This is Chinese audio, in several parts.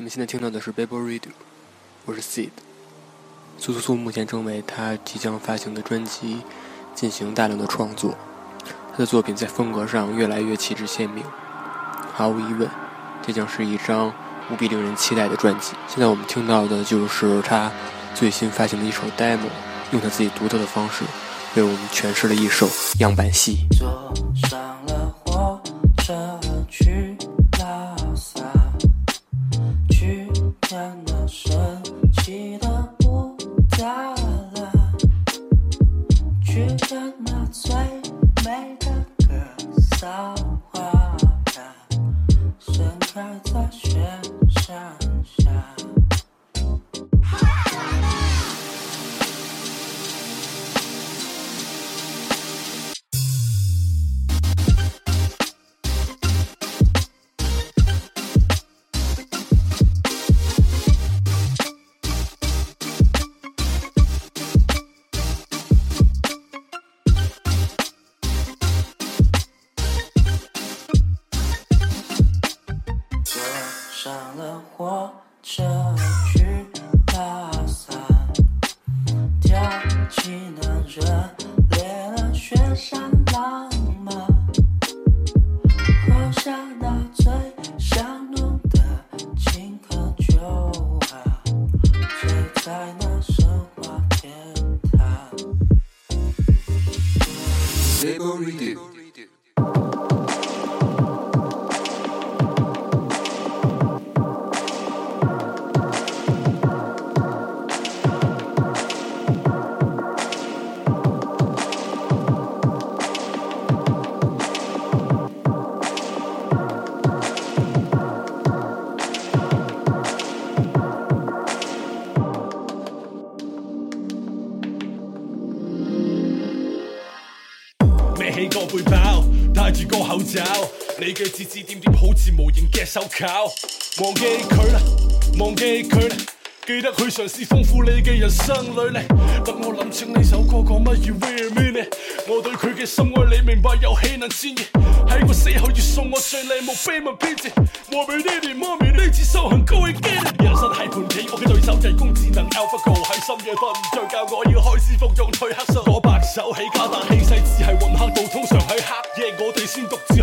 我们现在听到的是《b a b l e Radio》，我是 Sid。苏苏苏目前正为他即将发行的专辑进行大量的创作，他的作品在风格上越来越气质鲜明。毫无疑问，这将是一张无比令人期待的专辑。现在我们听到的就是他最新发行的一首 Demo，用他自己独特的方式为我们诠释了一首样板戏。指指點點好似无形嘅手铐，忘記佢啦，忘記佢啦，記得佢嘗試豐富你嘅人生履历，等我諗清呢首歌講乜 where a 與 n 呢？我對佢嘅深愛你明白又岂能置疑。喺我死后要送我最靓墓碑文 z a 我俾爹哋媽咪呢次修行高一級。人生係盤棋，我嘅對手係人工智能 AlphaGo。喺深夜瞓唔着觉，我要開始服用褪黑素。我白手起家，但氣勢只係混黑道，通常喺黑夜我哋先獨。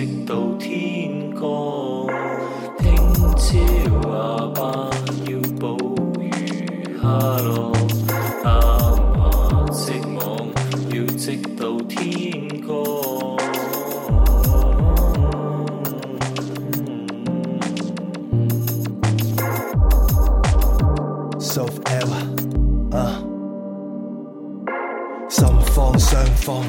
直到天。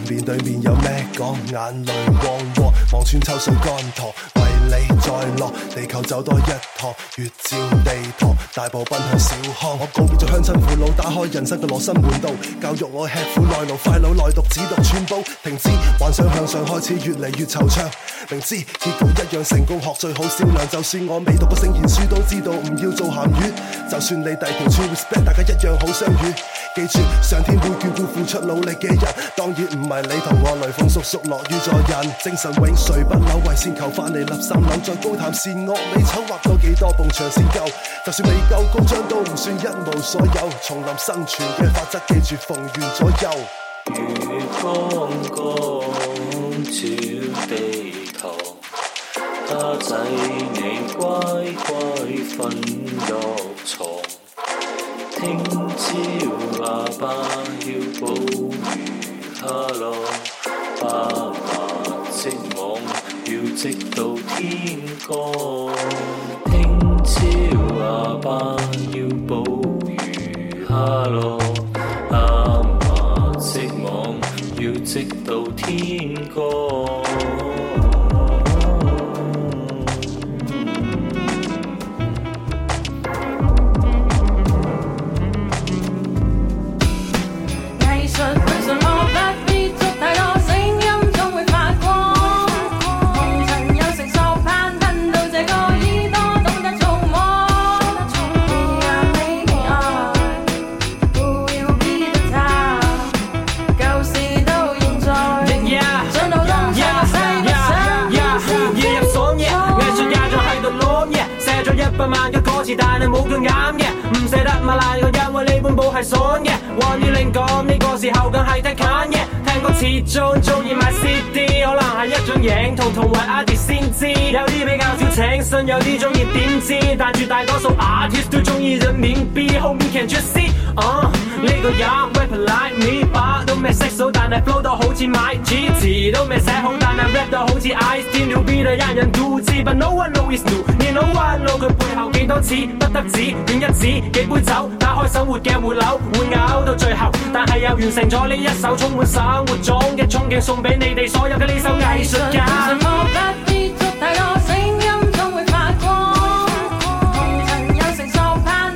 面对面有咩讲？眼泪汪汪，望穿秋水干涸。你再落地球走多一趟，月照地堂，大步奔向小康。我告别咗乡亲父老，打开人生嘅罗生门道，教育我吃苦耐劳，快脑耐读，只读寸步，停止幻想向上，开始越嚟越惆怅。明知结局一样成功，学最好销量，就算我未读过圣贤书，都知道唔要做咸鱼。就算你第条村 respect，大家一样好相遇。记住，上天会眷顾付出努力嘅人，当然唔系你同我，雷峰叔叔落雨助人，精神永垂不朽，为先求翻你立。三楼再高谈善恶美丑，画到几多埲墙先够？就算未够高张都唔算一无所有。丛林生存嘅法则，记住逢源左右。月光光照地堂，他仔你乖乖瞓落床。听朝爸爸要捕鱼虾咯，爸爸先。直到天光，听朝下班要捕鱼下落，阿妈织网要织到天光。百万嘅歌词但系冇咁啱嘅唔舍得买烂嘅因为呢本簿系爽嘅黄于玲讲呢个时候梗系得冚嘅始终中意买 CD，可能系一种影，同同为 Adi 先知。有啲比较少请信，有啲中意点知。但绝大多数 a r t i s t 都中意人面 B。后面 can just see？嗯，呢個 y o u r a p like me，把都未识数，但系 flow 到好似买埋。词都未写好，但系 rap 到好似 ice。添 beat 都引人妒忌，but no one knows you。你 no one know 佢背后几多字不得止，点一子几杯酒，打开生活嘅活楼，会咬到最后，但系又完成咗呢一首充满生活。讲嘅憧憬送俾你哋，所有嘅呢首艺术家。想突不知足太多，声音总会发光。有成熟，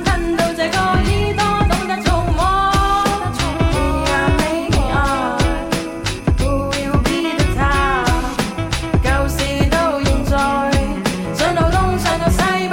到这个耳朵懂得 Yeah, a y we n e e the talk。旧到现在，到东到西，不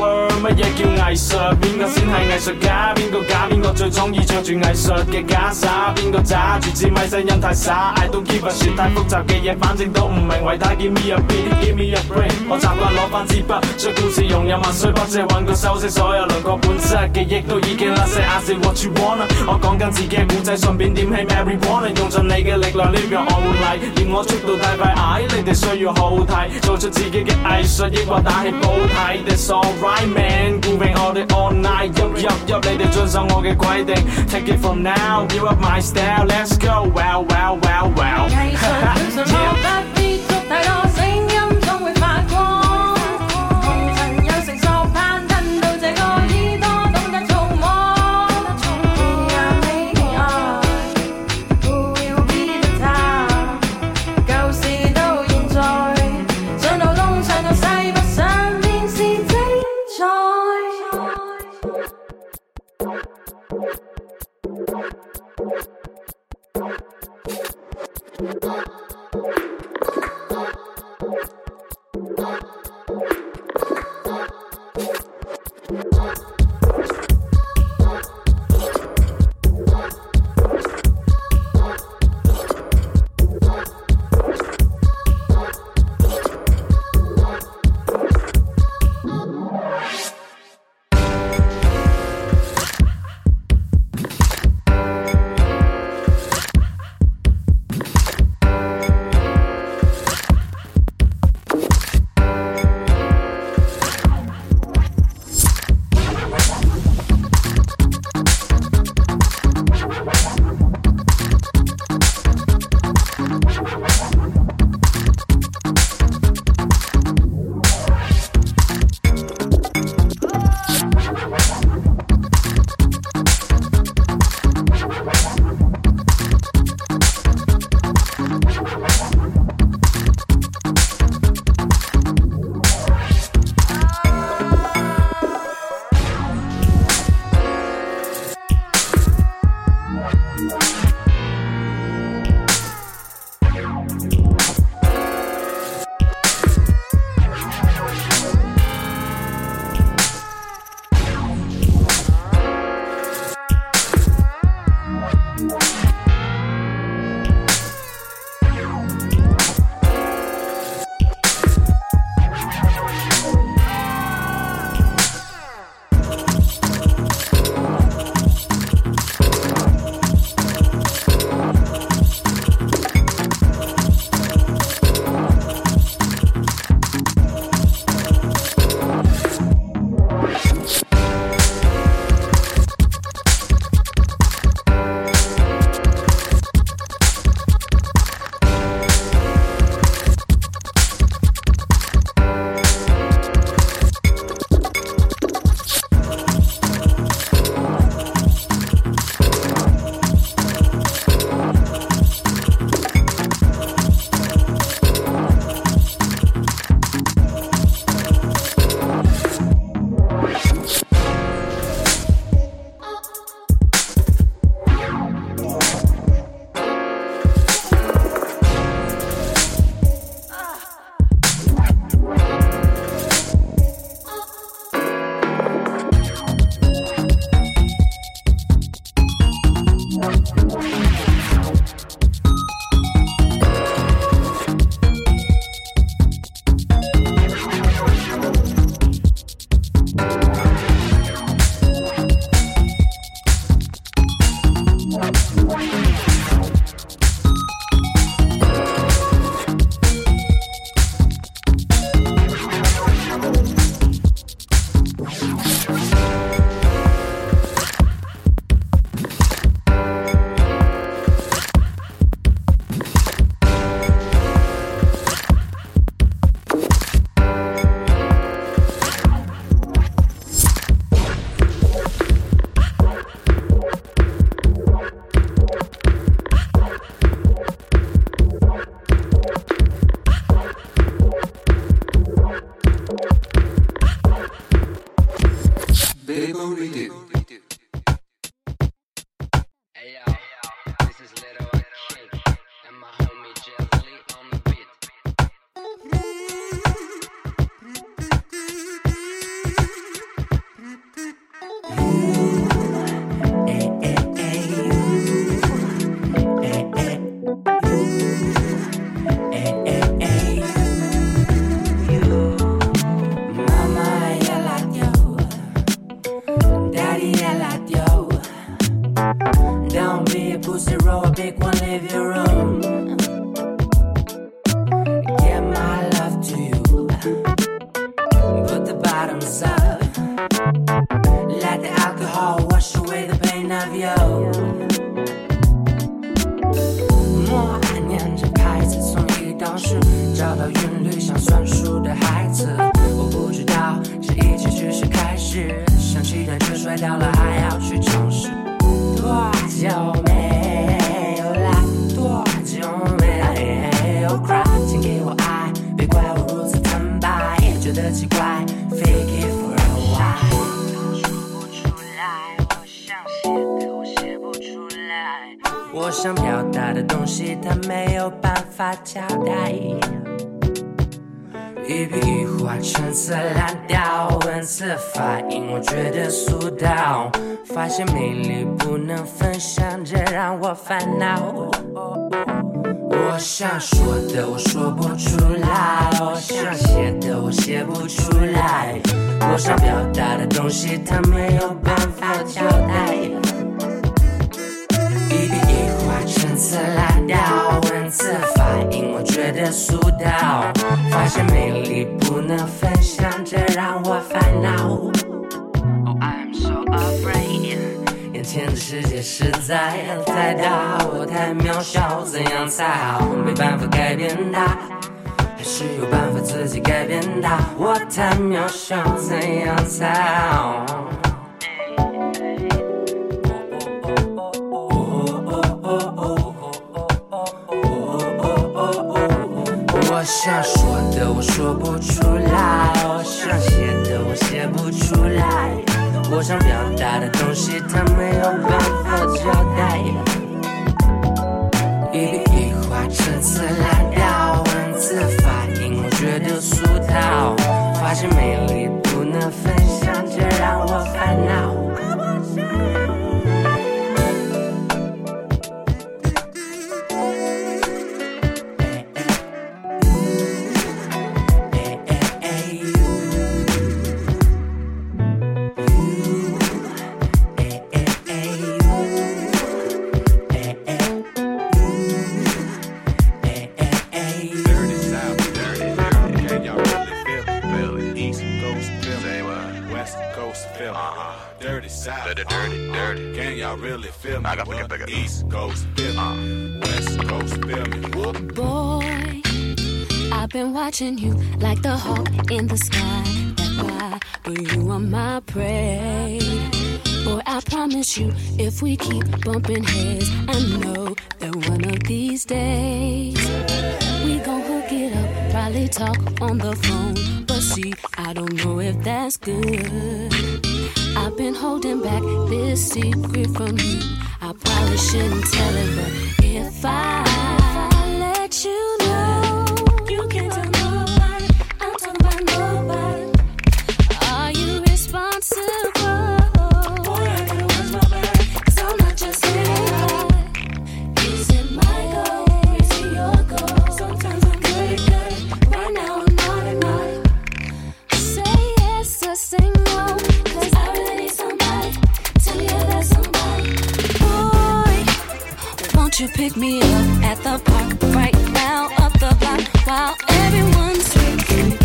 想乜嘢叫藝術？邊個先係藝術家？邊個假？邊個最中意唱住藝術嘅假傻？邊個住絕米咪音太傻 i don't give a shit 太複雜嘅嘢，反正都唔明。為他 give me a beat，give me a brain。我習慣攞翻支筆，將故事融入萬歲筆，借揾句修飾所有鄰國本質嘅憶。都已經甩曬 I say what you wanna。我講緊自己嘅古仔，順便點起 m a r y o n n e 用盡你嘅力量 live your own life。我速度太快矮，你哋需要好睇，做出自己嘅藝術，抑或打起保體？That's all right man。man Grooving all day all night Yup yup yup 你哋遵守我嘅規定 Take it from now Give up my style Let's go Wow wow wow wow two zero, a big one, leave your room. 想表达的东西，他没有办法交代。一笔一画，陈词滥调，文字发音，我觉得俗套。发现美丽不能分享，这让我烦恼。我想说的，我说不出来；我想写的，我写不出来。我想表达的东西，他没有办法交代。次拉到，文字反应，我觉得俗套。发现美丽不能分享，这让我烦恼。Oh, I'm so afraid。眼前的世界实在太大，我太渺小，怎样才好？没办法改变它，还是有办法自己改变它？我太渺小，怎样才好？Oh, oh. 我想说的我说不出来，我想写的我写不出来，我想表达的东西他没有办法交代。一笔一画，陈词滥调，文字发音觉得俗套，发现美丽不能分享，这让我烦恼。feel me? I got bigger, bigger. East Coast, feel me. Uh. West Coast, feel me. Whoop. Boy, I've been watching you like the hawk in the sky. That's why, but you are my prey. Boy, I promise you, if we keep bumping heads, I know that one of these days we gon' hook it up. Probably talk on the phone, but see, I don't know if that's good. I've been holding back this secret from you. I probably shouldn't tell it, but if I you pick me up at the park right now, up the block, while everyone's sleeping?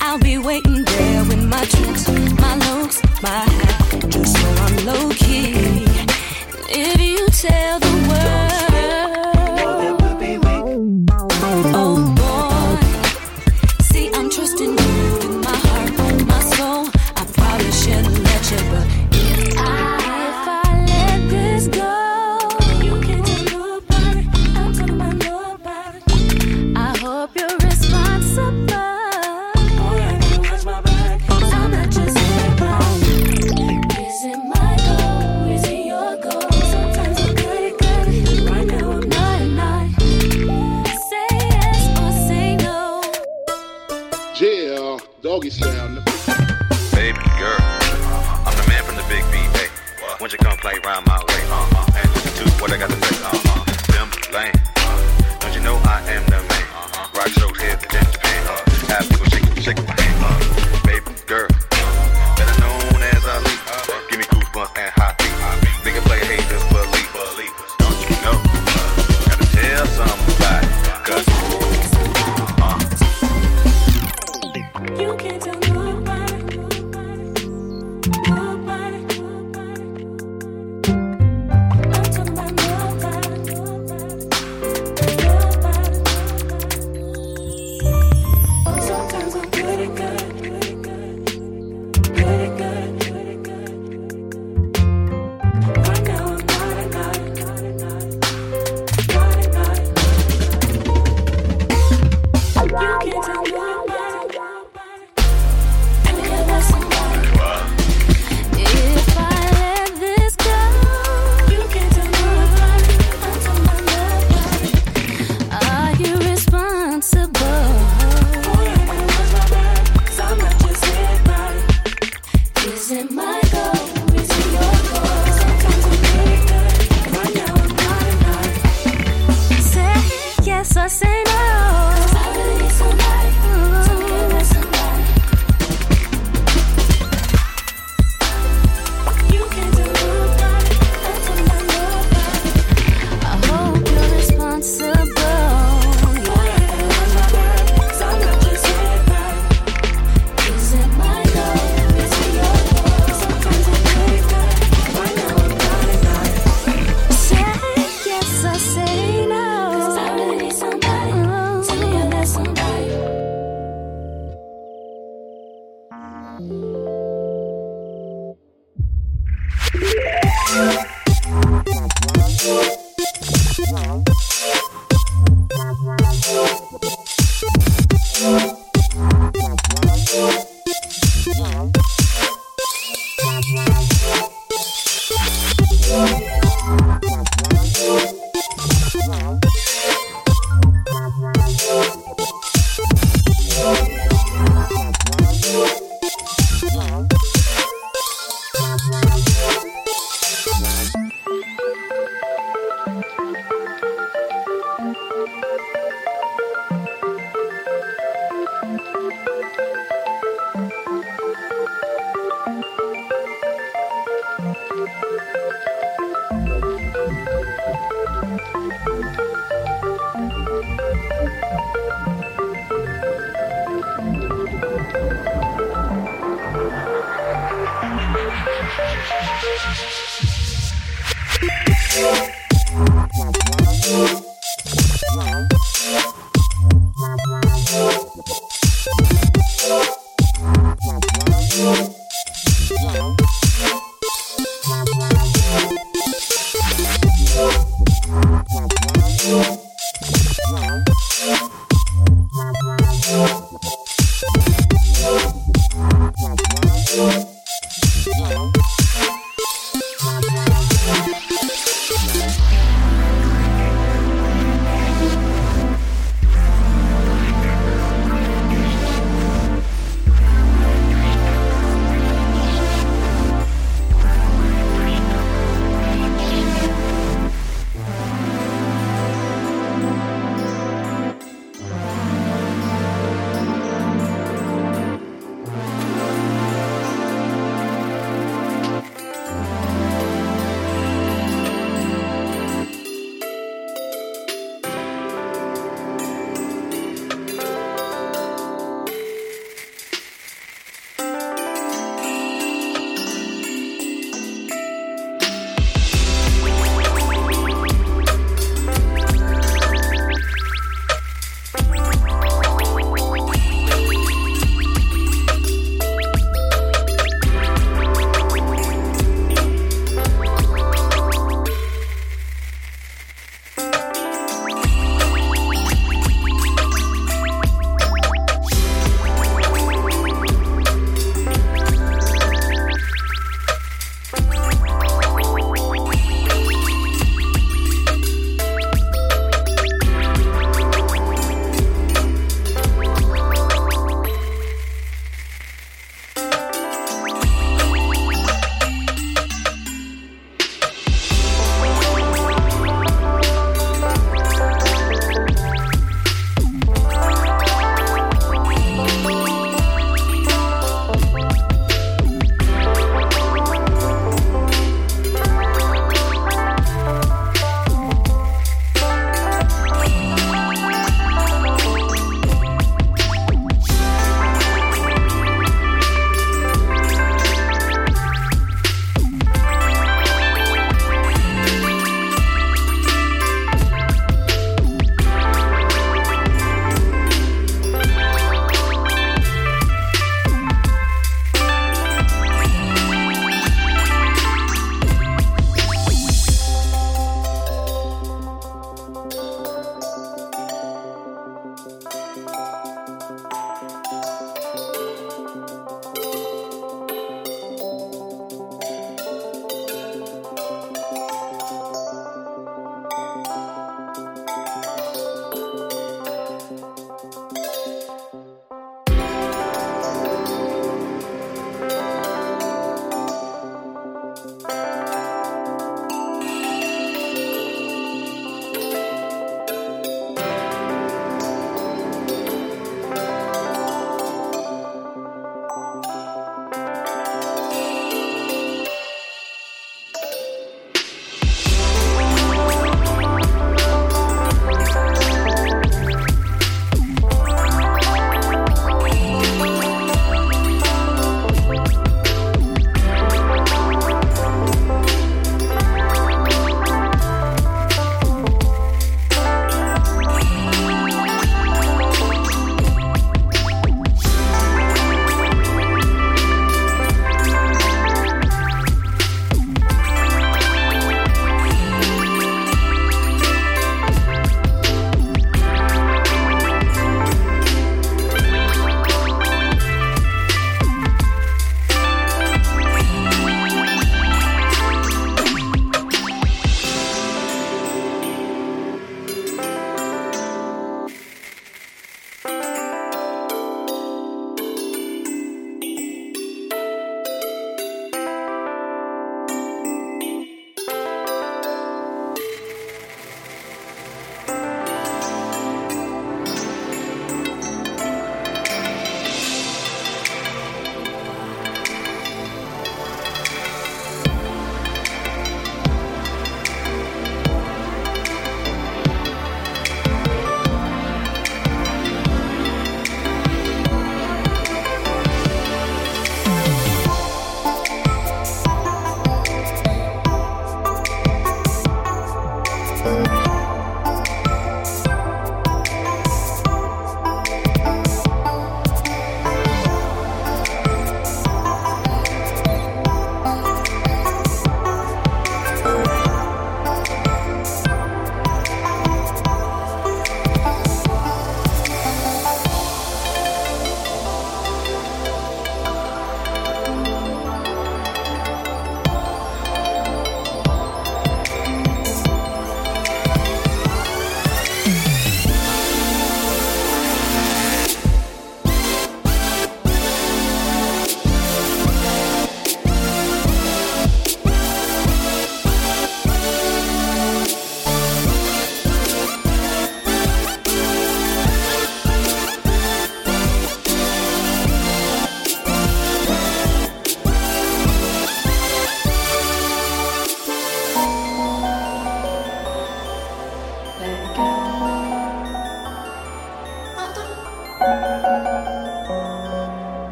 I'll be waiting there with my tricks, my looks, my hat, just so I'm low key. If you tell doggy style. Baby girl, I'm the man from the big B. Hey, won't you come play round my way? Uh, uh, and listen to what I got to say. Uh, uh.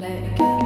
Let it go.